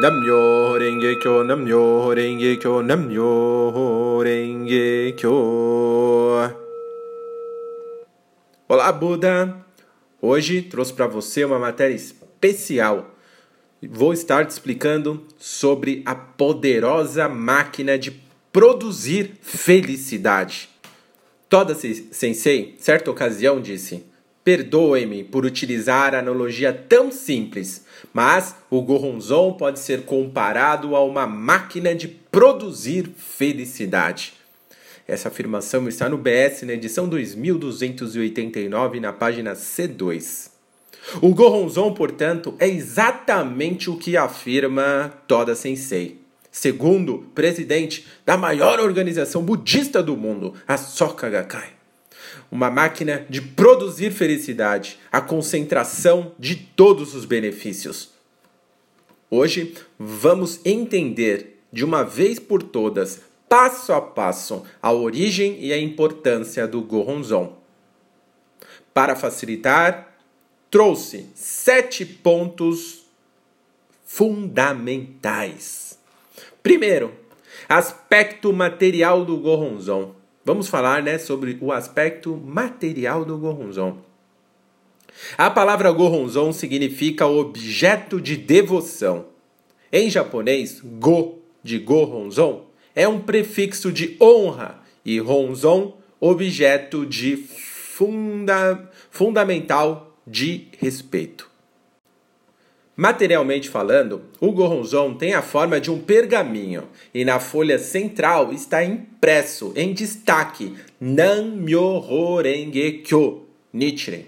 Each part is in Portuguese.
Namyo Renge Kyo, Namyo Renge Kyo, Namyo Renge Kyo. Olá, Buda! Hoje trouxe para você uma matéria especial. Vou estar te explicando sobre a poderosa máquina de produzir felicidade. Toda Sensei, certa ocasião, disse: Perdoe-me por utilizar a analogia tão simples, mas o Goronzon pode ser comparado a uma máquina de produzir felicidade. Essa afirmação está no BS na edição 2289, na página C2. O Goronzon, portanto, é exatamente o que afirma Toda Sensei. Segundo presidente da maior organização budista do mundo, a Soka Gakkai uma máquina de produzir felicidade, a concentração de todos os benefícios. Hoje vamos entender de uma vez por todas, passo a passo, a origem e a importância do Goronzon. Para facilitar, trouxe sete pontos fundamentais. Primeiro, aspecto material do Goronzon. Vamos falar né, sobre o aspecto material do Goronzon. A palavra Goronzon significa objeto de devoção. Em japonês, go de Goronzon é um prefixo de honra e Ronzon, objeto de funda, fundamental de respeito. Materialmente falando, o gorronzon tem a forma de um pergaminho e na folha central está impresso em destaque Nan-myoho Renge-kyo, Nichiren,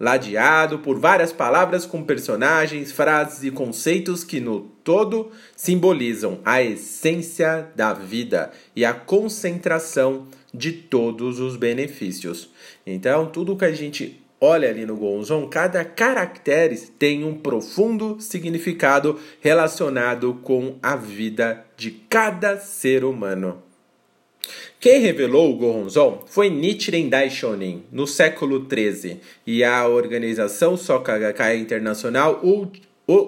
ladeado por várias palavras com personagens, frases e conceitos que no todo simbolizam a essência da vida e a concentração de todos os benefícios. Então, tudo que a gente olha ali no Gonzon, cada caractere tem um profundo significado relacionado com a vida de cada ser humano. Quem revelou o Goronzon foi Nichiren Daishonin, no século XIII, e a organização Soka Internacional o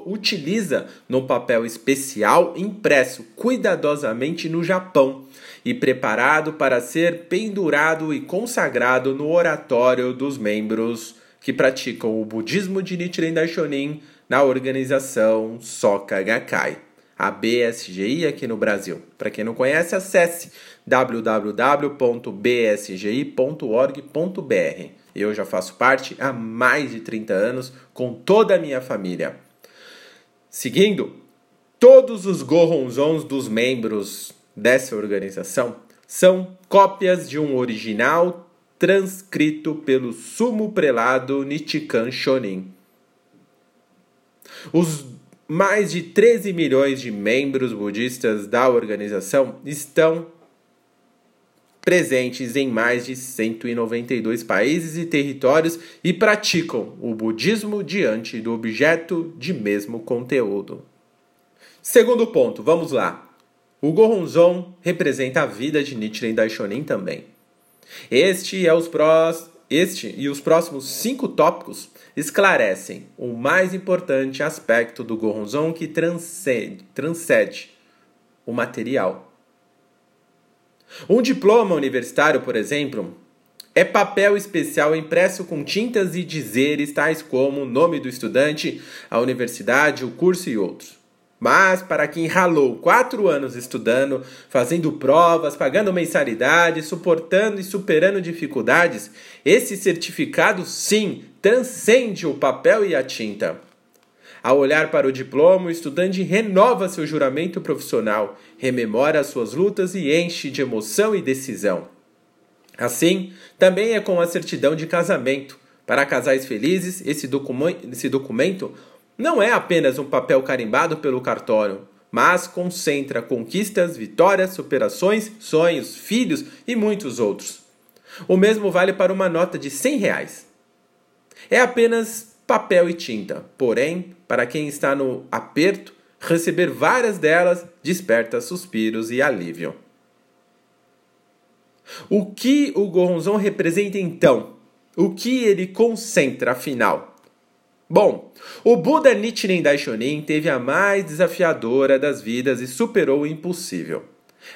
utiliza no papel especial impresso cuidadosamente no Japão e preparado para ser pendurado e consagrado no oratório dos membros que praticam o budismo de Nichiren Daishonin na organização Soka Gakkai, a BSGI aqui no Brasil. Para quem não conhece, acesse www.bsgi.org.br. Eu já faço parte há mais de 30 anos com toda a minha família. Seguindo, todos os Goronzons dos membros dessa organização são cópias de um original transcrito pelo sumo prelado Nichikan Shonin. Os mais de 13 milhões de membros budistas da organização estão presentes em mais de 192 países e territórios e praticam o budismo diante do objeto de mesmo conteúdo. Segundo ponto, vamos lá. O Goronzon representa a vida de Nichiren Daishonin também. Este, é os prós, este e os próximos cinco tópicos esclarecem o mais importante aspecto do Goronzon que transcende, transcende o material. Um diploma universitário, por exemplo, é papel especial impresso com tintas e dizeres tais como o nome do estudante, a universidade, o curso e outros. Mas para quem ralou quatro anos estudando, fazendo provas, pagando mensalidade, suportando e superando dificuldades, esse certificado sim transcende o papel e a tinta. Ao olhar para o diploma, o estudante renova seu juramento profissional, rememora suas lutas e enche de emoção e decisão. Assim, também é com a certidão de casamento. Para casais felizes, esse, esse documento não é apenas um papel carimbado pelo cartório, mas concentra conquistas, vitórias, superações, sonhos, filhos e muitos outros. O mesmo vale para uma nota de 100 reais. É apenas papel e tinta, porém, para quem está no aperto, receber várias delas desperta suspiros e alívio. O que o Goronzon representa então? O que ele concentra, afinal? Bom, o Buda Nichiren Daishonin teve a mais desafiadora das vidas e superou o impossível.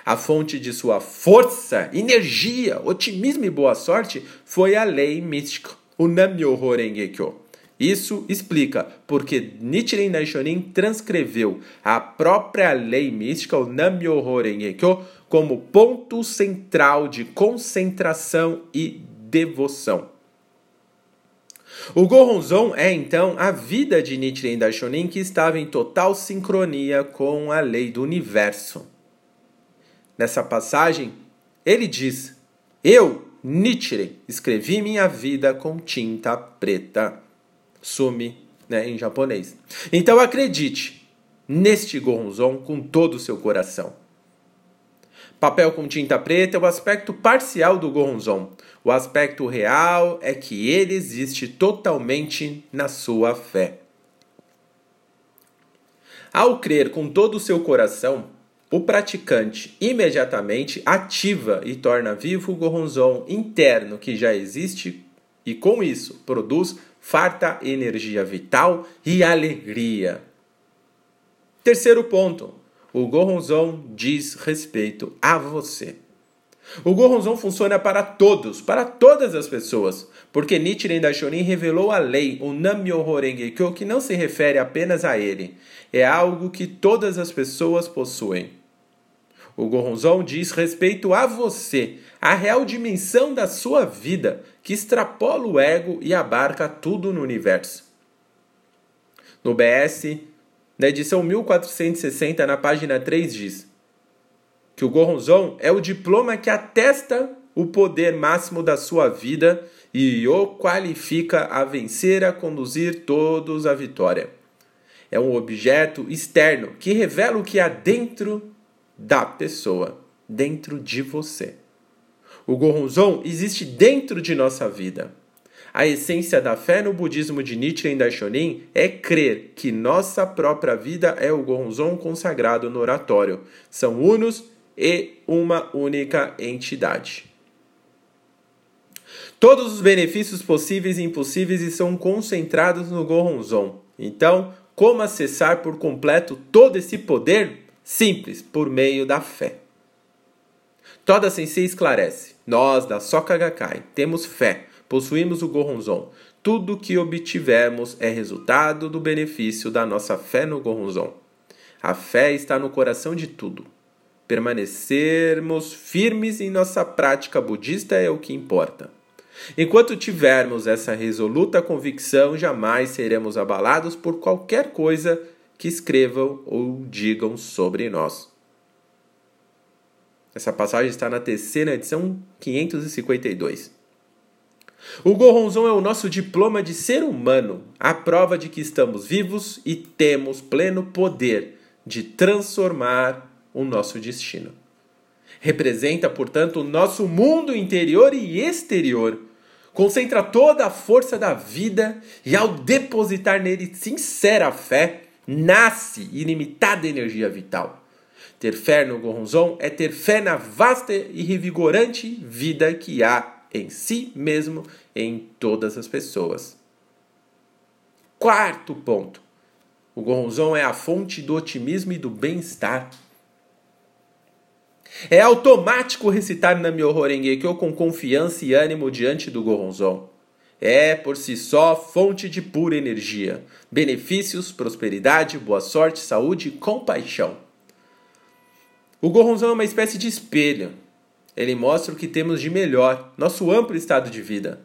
A fonte de sua força, energia, otimismo e boa sorte foi a lei mística, o Nam-myoho Renge-kyo. Isso explica porque Nichiren Daishonin transcreveu a própria lei mística, o Nam-myoho Renge-kyo, como ponto central de concentração e devoção. O Gohonzon é então a vida de Nichiren Daishonin que estava em total sincronia com a lei do universo. Nessa passagem, ele diz: Eu, Nichiren, escrevi minha vida com tinta preta. Sumi, né, em japonês. Então acredite neste Gohonzon com todo o seu coração. Papel com tinta preta é o aspecto parcial do Gohonzon. O aspecto real é que ele existe totalmente na sua fé. Ao crer com todo o seu coração, o praticante imediatamente ativa e torna vivo o Gohonzon interno que já existe e com isso produz farta energia vital e alegria. Terceiro ponto, o Gohonzon diz respeito a você. O Gohonzon funciona para todos, para todas as pessoas, porque Nichiren Daishonin revelou a lei, o Nam-myoho Renge-kyo, que não se refere apenas a ele, é algo que todas as pessoas possuem. O Gohonzon diz respeito a você, a real dimensão da sua vida, que extrapola o ego e abarca tudo no universo. No BS na edição 1460, na página 3, diz que o Goronzon é o diploma que atesta o poder máximo da sua vida e o qualifica a vencer, a conduzir todos à vitória. É um objeto externo que revela o que há dentro da pessoa, dentro de você. O Goronzon existe dentro de nossa vida. A essência da fé no budismo de Nichiren Daishonin é crer que nossa própria vida é o Gonzon consagrado no oratório. São unos e uma única entidade. Todos os benefícios possíveis e impossíveis estão concentrados no Goronzon. Então, como acessar por completo todo esse poder? Simples, por meio da fé. Toda Sensei esclarece: nós, da Soka Gakkai, temos fé possuímos o Goronzon. Tudo o que obtivermos é resultado do benefício da nossa fé no Goronzon. A fé está no coração de tudo. Permanecermos firmes em nossa prática budista é o que importa. Enquanto tivermos essa resoluta convicção, jamais seremos abalados por qualquer coisa que escrevam ou digam sobre nós. Essa passagem está na terceira edição 552. O Goronzon é o nosso diploma de ser humano, a prova de que estamos vivos e temos pleno poder de transformar o nosso destino. Representa, portanto, o nosso mundo interior e exterior. Concentra toda a força da vida e, ao depositar nele sincera fé, nasce ilimitada energia vital. Ter fé no Goronzon é ter fé na vasta e revigorante vida que há em si mesmo, em todas as pessoas. Quarto ponto. O Goronzon é a fonte do otimismo e do bem-estar. É automático recitar Nam-myoho Renge-kyo com confiança e ânimo diante do Goronzon. É, por si só, fonte de pura energia, benefícios, prosperidade, boa sorte, saúde e compaixão. O Goronzon é uma espécie de espelho, ele mostra o que temos de melhor, nosso amplo estado de vida.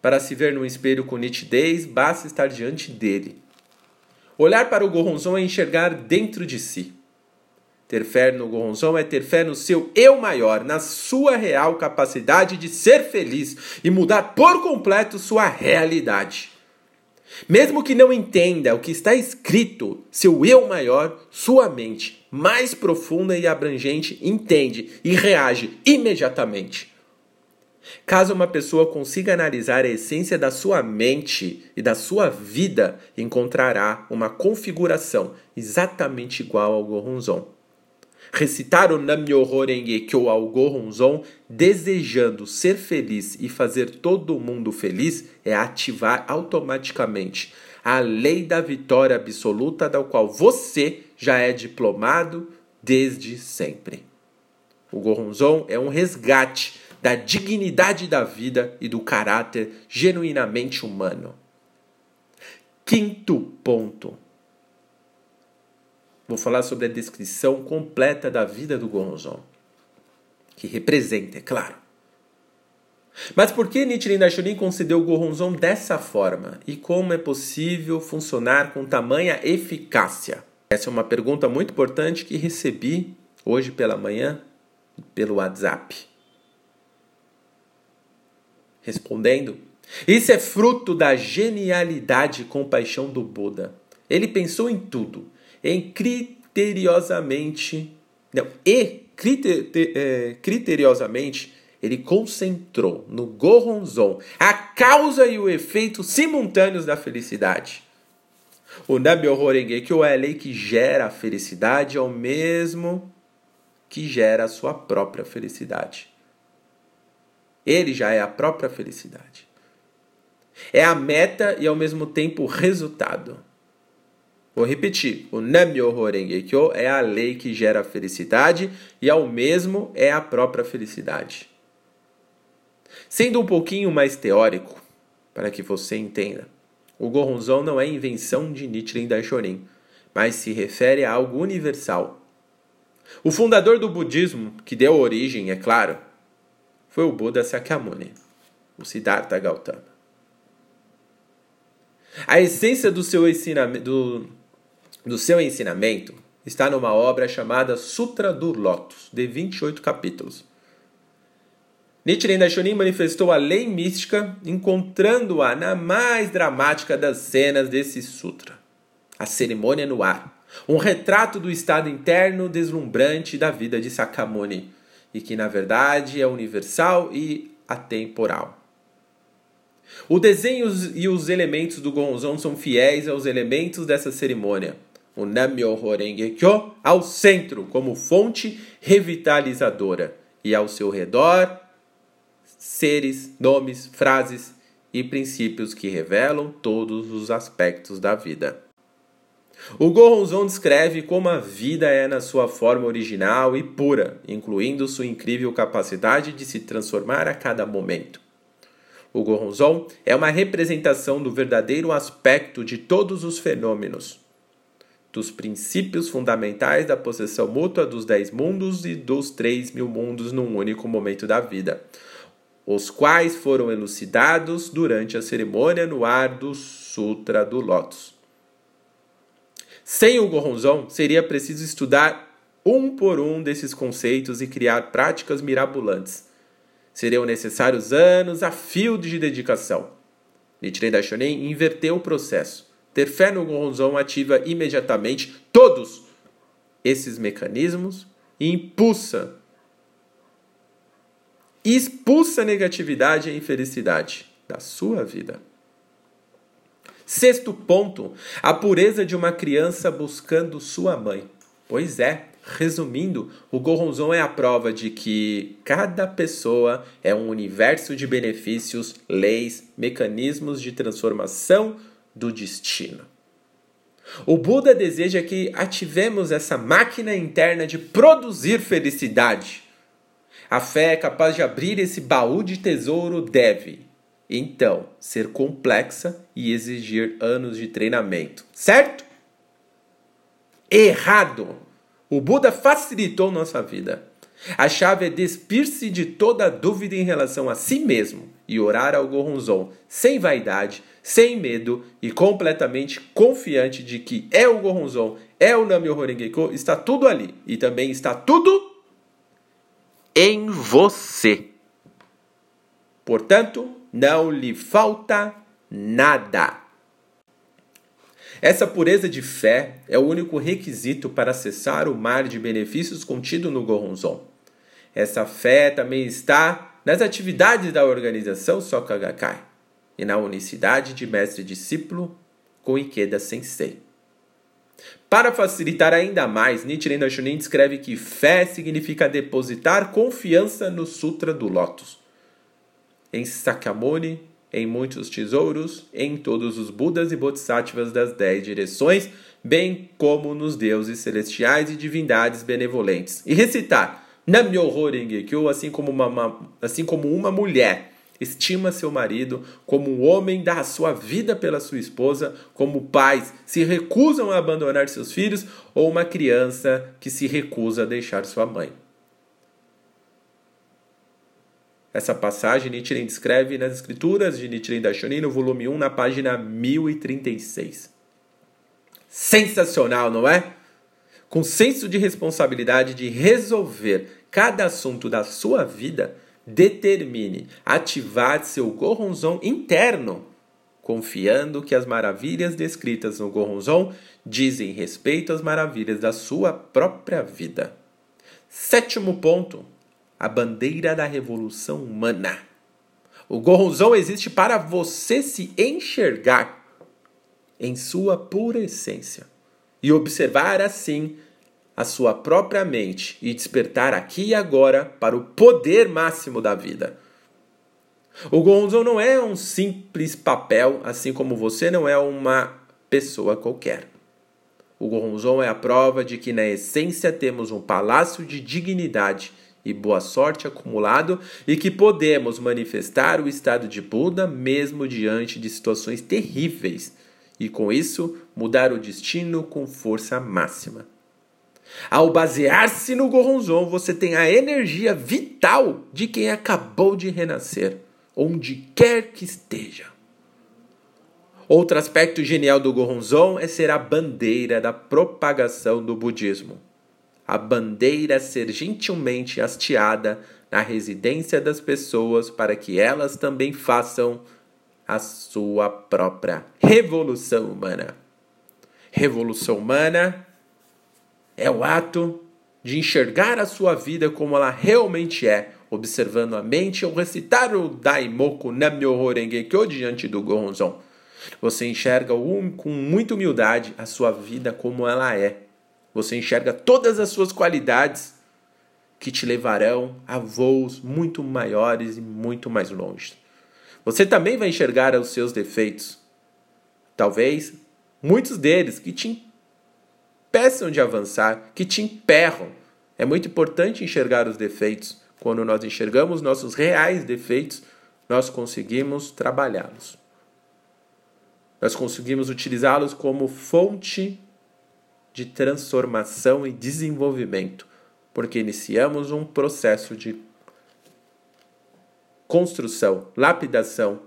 Para se ver no espelho com nitidez, basta estar diante dele. Olhar para o Goronzon é enxergar dentro de si. Ter fé no Goronzon é ter fé no seu eu maior, na sua real capacidade de ser feliz e mudar por completo sua realidade. Mesmo que não entenda o que está escrito, seu eu maior, sua mente mais profunda e abrangente entende e reage imediatamente. Caso uma pessoa consiga analisar a essência da sua mente e da sua vida, encontrará uma configuração exatamente igual ao Goronzon. Recitar o Nam-myoho Renge-kyo ao Goronzon, desejando ser feliz e fazer todo mundo feliz, é ativar automaticamente a lei da vitória absoluta, da qual você já é diplomado desde sempre. O Goronzon é um resgate da dignidade da vida e do caráter genuinamente humano. Quinto ponto. Vou falar sobre a descrição completa da vida do Goronzon, que representa, é claro. Mas por que Nichiren Daishonin concedeu o Goronzon dessa forma? E como é possível funcionar com tamanha eficácia? Essa é uma pergunta muito importante que recebi hoje pela manhã pelo WhatsApp. Respondendo, isso é fruto da genialidade e compaixão do Buda. Ele pensou em tudo, em criteriosamente, não, e criter, é, criteriosamente ele concentrou no Goronzon a causa e o efeito simultâneos da felicidade. O que é a lei que gera a felicidade, é o mesmo que gera a sua própria felicidade. Ele já é a própria felicidade. É a meta e ao mesmo tempo o resultado. Vou repetir. O Namyoho Renge-kyo é a lei que gera a felicidade e ao mesmo é a própria felicidade. Sendo um pouquinho mais teórico, para que você entenda, o Goronzon não é invenção de Nichiren Daishonin, mas se refere a algo universal. O fundador do budismo, que deu origem, é claro, foi o Buda Sakyamuni, o Siddhartha Gautama. A essência do seu, ensinamento, do, do seu ensinamento está numa obra chamada Sutra do Lótus, de 28 capítulos. Nichiren Daishonin manifestou a lei mística, encontrando-a na mais dramática das cenas desse sutra, a cerimônia no ar, um retrato do estado interno deslumbrante da vida de Sakamuni, e que na verdade é universal e atemporal. O desenho e os elementos do Gonzon são fiéis aos elementos dessa cerimônia. O Namyoho Renge Kyo ao centro como fonte revitalizadora e ao seu redor seres, nomes, frases e princípios que revelam todos os aspectos da vida. O Goronzon descreve como a vida é na sua forma original e pura, incluindo sua incrível capacidade de se transformar a cada momento. O Goronzon é uma representação do verdadeiro aspecto de todos os fenômenos, dos princípios fundamentais da possessão mútua dos dez mundos e dos três mil mundos num único momento da vida, os quais foram elucidados durante a cerimônia no ar do Sutra do Lótus. Sem o Goronzon, seria preciso estudar um por um desses conceitos e criar práticas mirabolantes. Seriam necessários anos a fio de dedicação. Nichiren Daishonin inverteu o processo. Ter fé no Goronzon ativa imediatamente todos esses mecanismos e impulsa expulsa a negatividade e a infelicidade da sua vida. Sexto ponto, a pureza de uma criança buscando sua mãe. Pois é, resumindo, o Goronzon é a prova de que cada pessoa é um universo de benefícios, leis, mecanismos de transformação do destino. O Buda deseja que ativemos essa máquina interna de produzir felicidade. A fé é capaz de abrir esse baú de tesouro deve, então, ser complexa e exigir anos de treinamento. Certo? Errado! O Buda facilitou nossa vida. A chave é despir-se de toda dúvida em relação a si mesmo e orar ao Goronzon, sem vaidade, sem medo e completamente confiante de que é o Goronzon, é o Namyo Horengeko, está tudo ali e também está tudo em você. Portanto, não lhe falta nada. Essa pureza de fé é o único requisito para acessar o mar de benefícios contido no Goronzon. Essa fé também está nas atividades da organização Soka Gakkai e na unicidade de mestre-discípulo com Ikeda Sensei. Para facilitar ainda mais, Nichiren Daishonin descreve que fé significa depositar confiança no Sutra do Lótus em Sakyamuni em muitos tesouros, em todos os Budas e Bodhisattvas das dez direções, bem como nos deuses celestiais e divindades benevolentes. E recitar Nam-myoho Renge-kyo, assim como uma, assim como uma mulher estima seu marido, como um homem dá a sua vida pela sua esposa, como pais se recusam a abandonar seus filhos, ou uma criança que se recusa a deixar sua mãe. Essa passagem Nichiren descreve nas escrituras de Nichiren Daishonin, no volume 1, na página 1036. Sensacional, não é? Com senso de responsabilidade de resolver cada assunto da sua vida, determine ativar seu Goronzon interno, confiando que as maravilhas descritas no Goronzon dizem respeito às maravilhas da sua própria vida. Sétimo ponto a bandeira da revolução humana. O Goronzon existe para você se enxergar em sua pura essência e observar assim a sua própria mente e despertar aqui e agora para o poder máximo da vida. O Gonzon não é um simples papel, assim como você não é uma pessoa qualquer. O Gonzon é a prova de que na essência temos um palácio de dignidade e boa sorte acumulado e que podemos manifestar o estado de Buda mesmo diante de situações terríveis e com isso mudar o destino com força máxima. Ao basear-se no Goronzon, você tem a energia vital de quem acabou de renascer, onde quer que esteja. Outro aspecto genial do Goronzon é ser a bandeira da propagação do budismo a bandeira ser gentilmente hasteada na residência das pessoas para que elas também façam a sua própria revolução humana. Revolução humana é o ato de enxergar a sua vida como ela realmente é, observando a mente ou recitar o Daimoku Nam-myoho Renge-kyo diante do Gonzon. Você enxerga com muita humildade a sua vida como ela é você enxerga todas as suas qualidades que te levarão a voos muito maiores e muito mais longe. Você também vai enxergar os seus defeitos. Talvez muitos deles que te impeçam de avançar, que te emperram. É muito importante enxergar os defeitos. Quando nós enxergamos nossos reais defeitos, nós conseguimos trabalhá-los. Nós conseguimos utilizá-los como fonte de transformação e desenvolvimento, porque iniciamos um processo de construção, lapidação,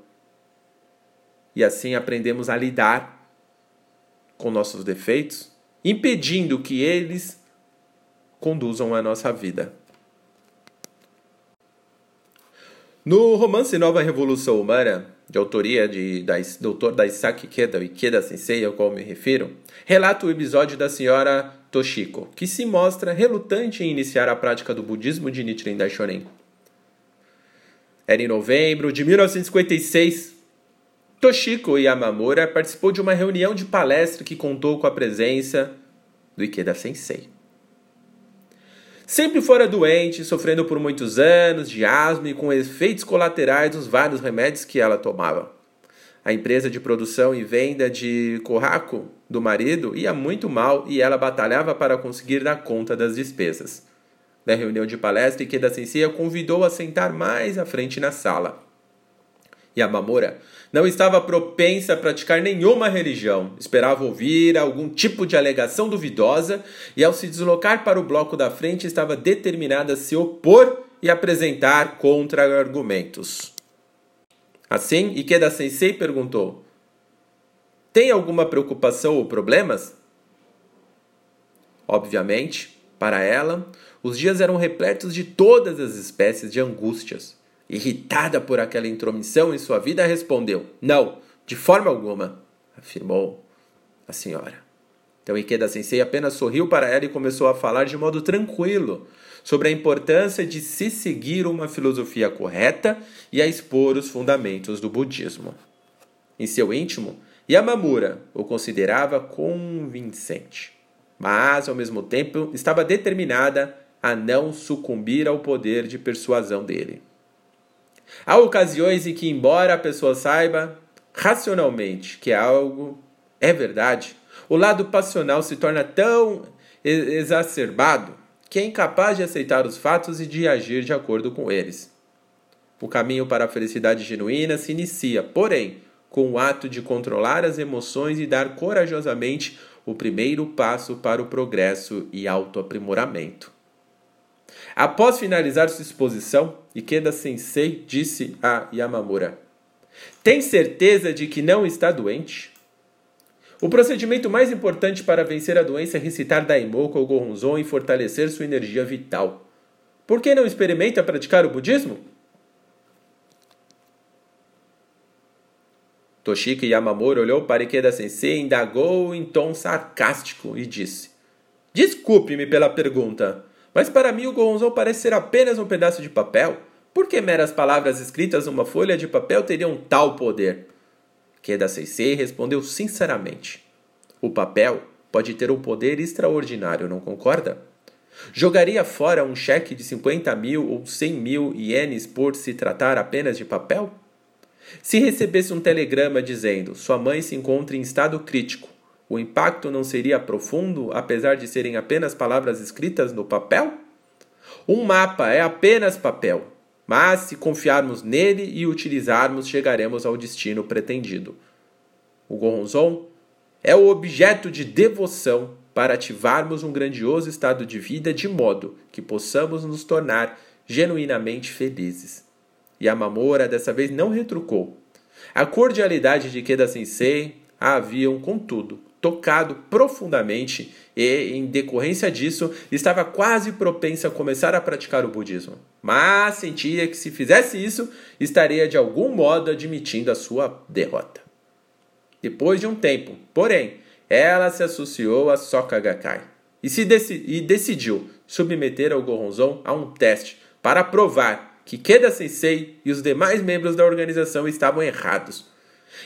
e assim aprendemos a lidar com nossos defeitos, impedindo que eles conduzam a nossa vida. No romance Nova Revolução Humana, de autoria de, Dr. Daisaki Keda, o Ikeda Sensei, ao qual me refiro, relata o episódio da senhora Toshiko, que se mostra relutante em iniciar a prática do budismo de Nichiren Daishonin. Era em novembro de 1956. Toshiko Yamamura participou de uma reunião de palestra que contou com a presença do Ikeda Sensei. Sempre fora doente, sofrendo por muitos anos de asma e com efeitos colaterais dos vários remédios que ela tomava. A empresa de produção e venda de corraco do marido ia muito mal e ela batalhava para conseguir dar conta das despesas. Na reunião de palestra, Ikeda Sensei a convidou a sentar mais à frente na sala. Yamamura não estava propensa a praticar nenhuma religião, esperava ouvir algum tipo de alegação duvidosa e, ao se deslocar para o bloco da frente, estava determinada a se opor e apresentar contra-argumentos. Assim, Ikeda Sensei perguntou: Tem alguma preocupação ou problemas? Obviamente, para ela, os dias eram repletos de todas as espécies de angústias irritada por aquela intromissão em sua vida, respondeu: Não, de forma alguma, afirmou a senhora. Então Ikeda Sensei apenas sorriu para ela e começou a falar de modo tranquilo sobre a importância de se seguir uma filosofia correta e a expor os fundamentos do budismo. Em seu íntimo, Yamamura o considerava convincente, mas ao mesmo tempo estava determinada a não sucumbir ao poder de persuasão dele. Há ocasiões em que, embora a pessoa saiba racionalmente que algo é verdade, o lado passional se torna tão exacerbado que é incapaz de aceitar os fatos e de agir de acordo com eles. O caminho para a felicidade genuína se inicia, porém, com o ato de controlar as emoções e dar corajosamente o primeiro passo para o progresso e autoaprimoramento. Após finalizar sua exposição, Ikeda Sensei disse a Yamamura: Tem certeza de que não está doente? O procedimento mais importante para vencer a doença é recitar Daimoku ou Gohonzon e fortalecer sua energia vital. Por que não experimenta praticar o budismo? Toshiki Yamamura olhou para Ikeda Sensei, indagou em tom sarcástico e disse: Desculpe-me pela pergunta, mas para mim o Gohonzon parece ser apenas um pedaço de papel. Por que meras palavras escritas numa folha de papel teriam tal poder? Keda Sensei respondeu sinceramente: O papel pode ter um poder extraordinário, não concorda? Jogaria fora um cheque de 50 mil ou 100 mil ienes por se tratar apenas de papel? Se recebesse um telegrama dizendo sua mãe se encontra em estado crítico, o impacto não seria profundo, apesar de serem apenas palavras escritas no papel? Um mapa é apenas papel, mas se confiarmos nele e utilizarmos, chegaremos ao destino pretendido. O Goronzon é o objeto de devoção para ativarmos um grandioso estado de vida de modo que possamos nos tornar genuinamente felizes. E a Mamora dessa vez não retrucou. A cordialidade de Keda Sensei a haviam, contudo, tocado profundamente e, em decorrência disso, estava quase propensa a começar a praticar o budismo. Mas sentia que se fizesse isso, estaria de algum modo admitindo a sua derrota. Depois de um tempo, porém, ela se associou a Soka Gakkai e, se deci e decidiu submeter ao Goronzon a um teste para provar que Keda Sensei e os demais membros da organização estavam errados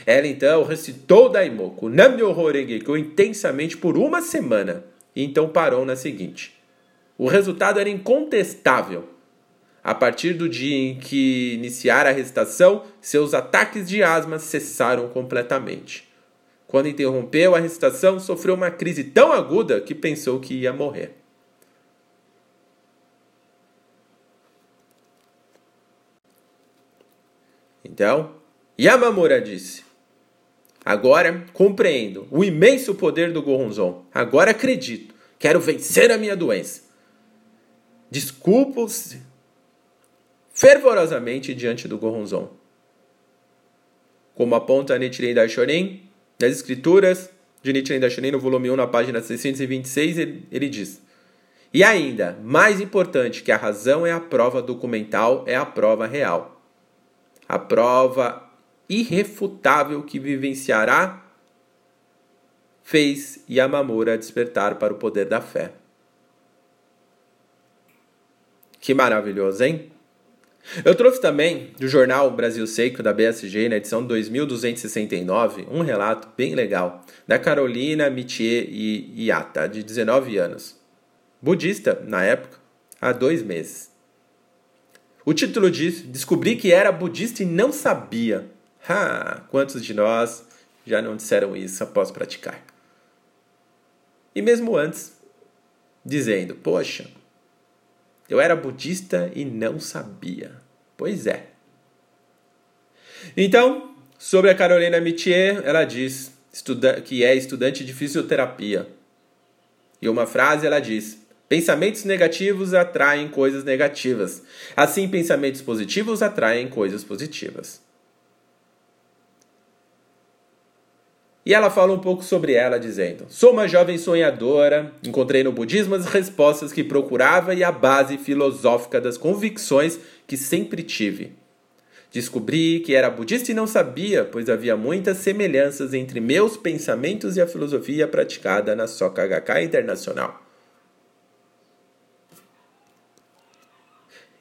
ela então recitou Daimoku Nam-myoho Renge-kyo intensamente por uma semana e então parou na seguinte. O resultado era incontestável. A partir do dia em que iniciara a recitação, seus ataques de asma cessaram completamente. Quando interrompeu a recitação, sofreu uma crise tão aguda que pensou que ia morrer. Então, Yamamura disse: Agora compreendo o imenso poder do Goronzon. Agora acredito. Quero vencer a minha doença. Desculpo-se fervorosamente diante do Goronzon. Como aponta Nichiren Daishonin, nas escrituras de Nichiren Daishonin, no volume 1, na página 626, ele, ele diz: E ainda, mais importante que a razão é a prova documental, é a prova real. A prova irrefutável que vivenciará fez Yamamura despertar para o poder da fé. Que maravilhoso, hein? Eu trouxe também do jornal Brasil Seco da BSG, na edição 2269, um relato bem legal da Carolina Mitier Iata, de 19 anos, budista na época, há dois meses. O título diz: Descobri que era budista e não sabia. Ah, quantos de nós já não disseram isso após praticar? E mesmo antes, dizendo: Poxa, eu era budista e não sabia. Pois é. Então, sobre a Carolina Mitier, ela diz que é estudante de fisioterapia. E uma frase ela diz: Pensamentos negativos atraem coisas negativas. Assim, pensamentos positivos atraem coisas positivas. E ela fala um pouco sobre ela, dizendo: Sou uma jovem sonhadora, encontrei no budismo as respostas que procurava e a base filosófica das convicções que sempre tive. Descobri que era budista e não sabia, pois havia muitas semelhanças entre meus pensamentos e a filosofia praticada na Soka Gakkai Internacional.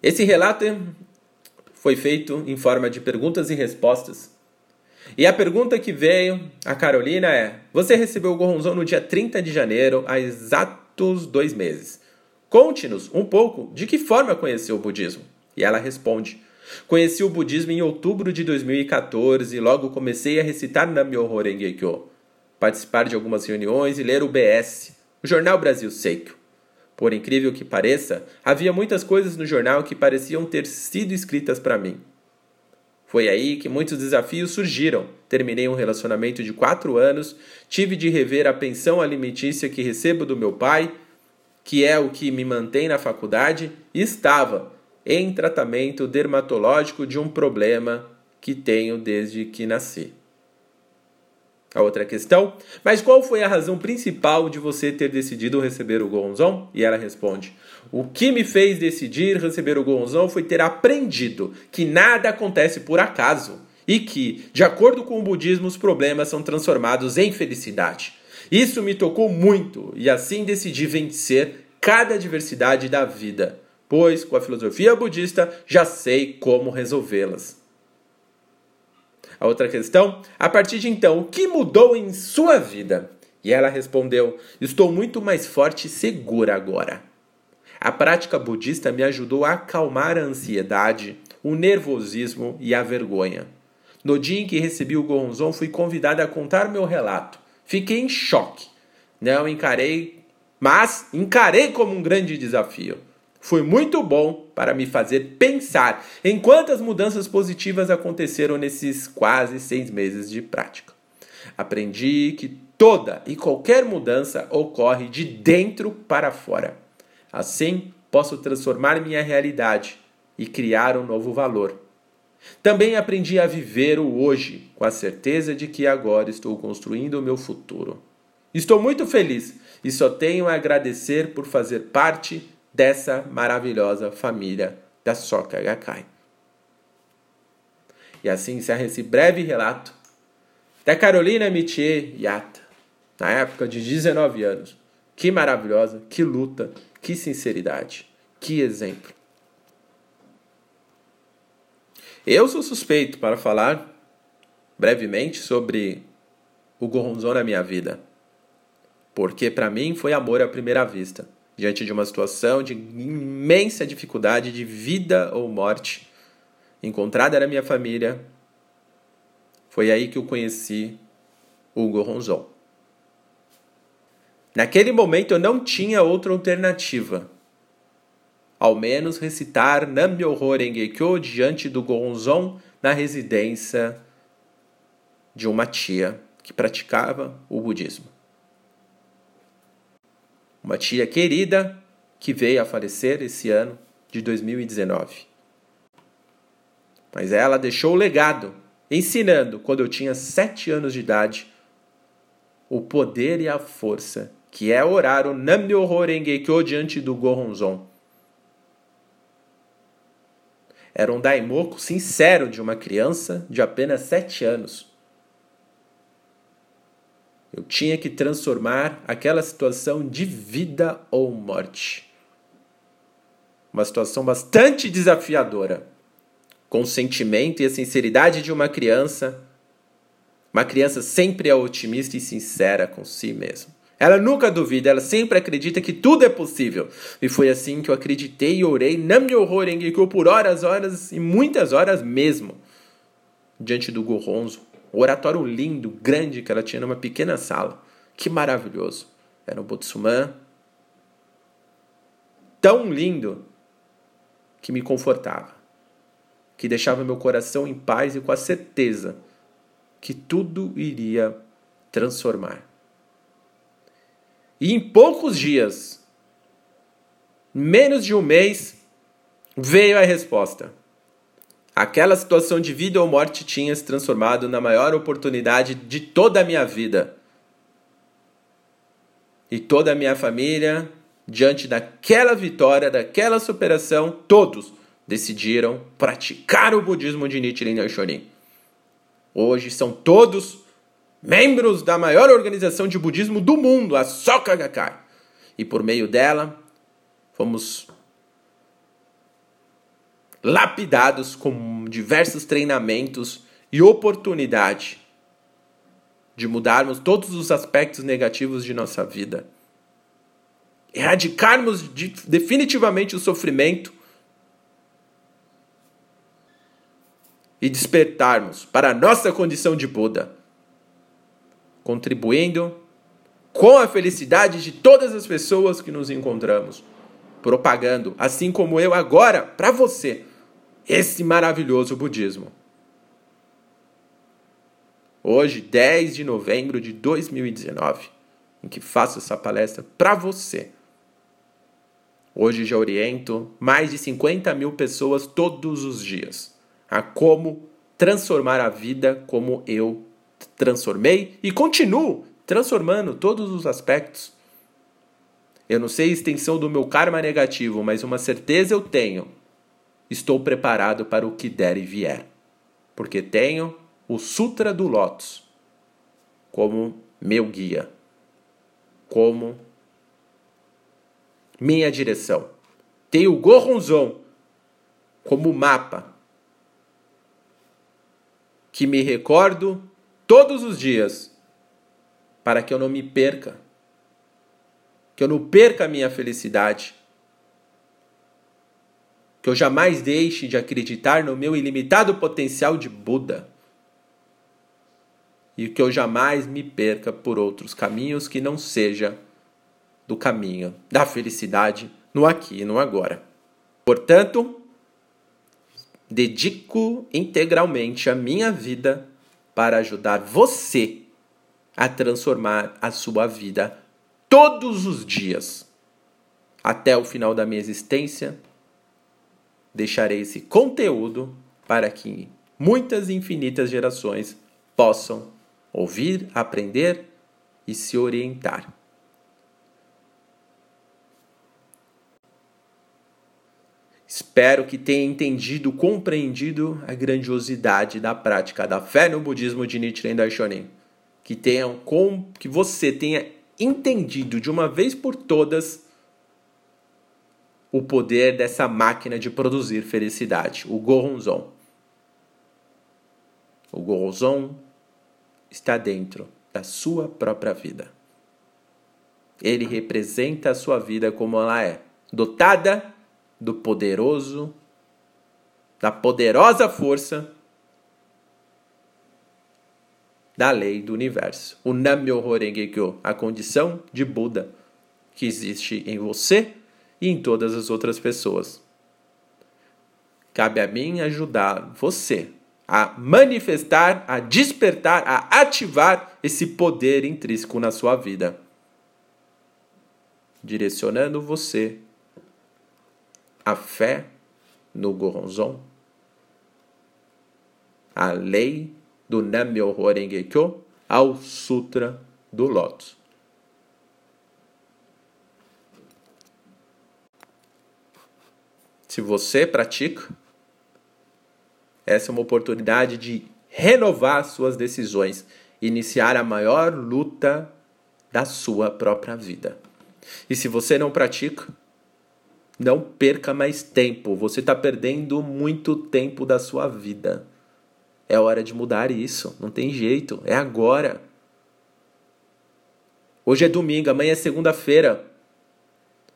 Esse relato foi feito em forma de perguntas e respostas e a pergunta que veio a Carolina é: Você recebeu o Gorronzão no dia 30 de janeiro, há exatos dois meses. Conte-nos um pouco de que forma conheceu o budismo. E ela responde: Conheci o budismo em outubro de 2014 e logo comecei a recitar Nam-myoho Renge-kyo, participar de algumas reuniões e ler o BS, o Jornal Brasil Seikyo. Por incrível que pareça, havia muitas coisas no jornal que pareciam ter sido escritas para mim. Foi aí que muitos desafios surgiram. Terminei um relacionamento de quatro anos, tive de rever a pensão alimentícia que recebo do meu pai, que é o que me mantém na faculdade, e estava em tratamento dermatológico de um problema que tenho desde que nasci. A outra questão, mas qual foi a razão principal de você ter decidido receber o Gonzon? E ela responde: O que me fez decidir receber o Gonzon foi ter aprendido que nada acontece por acaso e que, de acordo com o budismo, os problemas são transformados em felicidade. Isso me tocou muito e assim decidi vencer cada adversidade da vida, pois com a filosofia budista já sei como resolvê-las. A outra questão, a partir de então, o que mudou em sua vida? E ela respondeu: Estou muito mais forte e segura agora. A prática budista me ajudou a acalmar a ansiedade, o nervosismo e a vergonha. No dia em que recebi o Gonzon, fui convidada a contar meu relato. Fiquei em choque. Não encarei, mas encarei como um grande desafio foi muito bom para me fazer pensar em quantas mudanças positivas aconteceram nesses quase seis meses de prática. Aprendi que toda e qualquer mudança ocorre de dentro para fora. Assim, posso transformar minha realidade e criar um novo valor. Também aprendi a viver o hoje, com a certeza de que agora estou construindo o meu futuro. Estou muito feliz e só tenho a agradecer por fazer parte dessa maravilhosa família da Soka Gakkai. E assim encerra esse breve relato da Carolina Mitier Yata, na época de 19 anos. Que maravilhosa, que luta, que sinceridade, que exemplo. Eu sou suspeito para falar brevemente sobre o Goronzon na minha vida, porque para mim foi amor à primeira vista diante de uma situação de imensa dificuldade de vida ou morte, encontrada na minha família, foi aí que eu conheci Hugo Ronzon. Naquele momento eu não tinha outra alternativa. Ao menos recitar Nam-myoho Renge-kyo diante do Gonzon na residência de uma tia que praticava o budismo uma tia querida que veio a falecer esse ano de 2019. Mas ela deixou o legado, ensinando, quando eu tinha sete anos de idade, o poder e a força que é orar o Nam-myoho Renge-kyo diante do Goronzon. Era um daimoku sincero de uma criança de apenas sete anos eu tinha que transformar aquela situação de vida ou morte. Uma situação bastante desafiadora. Com o sentimento e a sinceridade de uma criança. Uma criança sempre é otimista e sincera com si mesma. Ela nunca duvida, ela sempre acredita que tudo é possível. E foi assim que eu acreditei e orei Nam-myoho Renge-kyo por horas, horas e muitas horas mesmo. Diante do Goronzo, o oratório lindo, grande que ela tinha numa pequena sala. Que maravilhoso. Era um Botsuman tão lindo que me confortava, que deixava meu coração em paz e com a certeza que tudo iria transformar. E em poucos dias, menos de um mês, veio a resposta. Aquela situação de vida ou morte tinha se transformado na maior oportunidade de toda a minha vida. E toda a minha família, diante daquela vitória, daquela superação, todos decidiram praticar o budismo de Nichiren Daishonin. Hoje são todos membros da maior organização de budismo do mundo, a Soka Gakkai. E por meio dela, fomos lapidados com diversos treinamentos e oportunidade de mudarmos todos os aspectos negativos de nossa vida. Erradicarmos de, definitivamente o sofrimento e despertarmos para a nossa condição de Buda, contribuindo com a felicidade de todas as pessoas que nos encontramos, propagando, assim como eu agora, para você, esse maravilhoso budismo. Hoje, 10 de novembro de 2019, em que faço essa palestra para você. Hoje já oriento mais de 50 mil pessoas todos os dias a como transformar a vida como eu transformei e continuo transformando todos os aspectos. Eu não sei a extensão do meu karma negativo, mas uma certeza eu tenho. Estou preparado para o que der e vier, porque tenho o Sutra do Lótus como meu guia, como minha direção. Tenho o Goronzon como mapa que me recordo todos os dias para que eu não me perca, que eu não perca a minha felicidade, que eu jamais deixe de acreditar no meu ilimitado potencial de Buda e que eu jamais me perca por outros caminhos que não seja do caminho da felicidade no aqui e no agora. Portanto, dedico integralmente a minha vida para ajudar você a transformar a sua vida todos os dias. Até o final da minha existência, deixarei esse conteúdo para que muitas infinitas gerações possam ouvir, aprender e se orientar. Espero que tenha entendido, compreendido a grandiosidade da prática da fé no budismo de Nichiren Daishonin. Que tenham que você tenha entendido de uma vez por todas o poder dessa máquina de produzir felicidade, o Goronzon. O Goronzon está dentro da sua própria vida. Ele representa a sua vida como ela é, dotada do poderoso, da poderosa força da lei do universo. O Nam-myoho a condição de Buda que existe em você e em todas as outras pessoas. Cabe a mim ajudar você a manifestar, a despertar, a ativar esse poder intrínseco na sua vida, direcionando você a fé no Goronzon, a lei do Nam-myoho Renge-kyo ao Sutra do Lótus. Se você pratica, essa é uma oportunidade de renovar suas decisões, iniciar a maior luta da sua própria vida. E se você não pratica, não perca mais tempo. Você está perdendo muito tempo da sua vida. É hora de mudar isso. Não tem jeito. É agora. Hoje é domingo, amanhã é segunda-feira.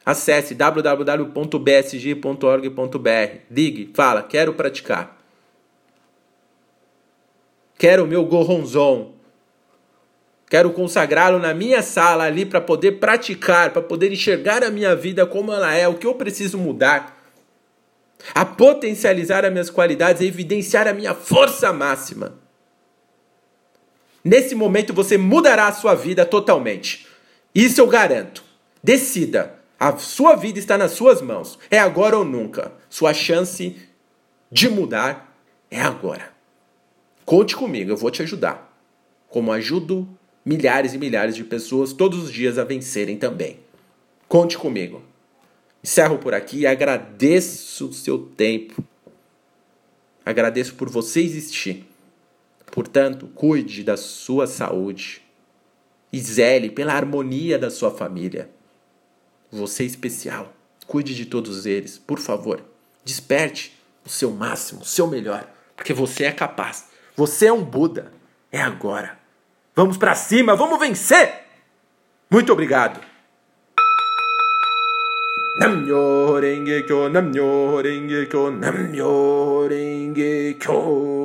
Acesse www.bsg.org.br. Ligue, fala, quero praticar. Quero o meu gorronzon. Quero consagrá-lo na minha sala ali para poder praticar, para poder enxergar a minha vida como ela é, o que eu preciso mudar, a potencializar as minhas qualidades, a evidenciar a minha força máxima. Nesse momento você mudará a sua vida totalmente. Isso eu garanto. Decida. A sua vida está nas suas mãos. É agora ou nunca. Sua chance de mudar é agora. Conte comigo, eu vou te ajudar. Como ajudo milhares e milhares de pessoas todos os dias a vencerem também. Conte comigo. Encerro por aqui e agradeço o seu tempo. Agradeço por você existir. Portanto, cuide da sua saúde e zele pela harmonia da sua família. Você é especial. Cuide de todos eles, por favor. Desperte o seu máximo, o seu melhor, porque você é capaz. Você é um Buda. É agora. Vamos para cima, vamos vencer! Muito obrigado! Namyo Renge Kyo, Namyo Renge Kyo, Namyo Renge Kyo.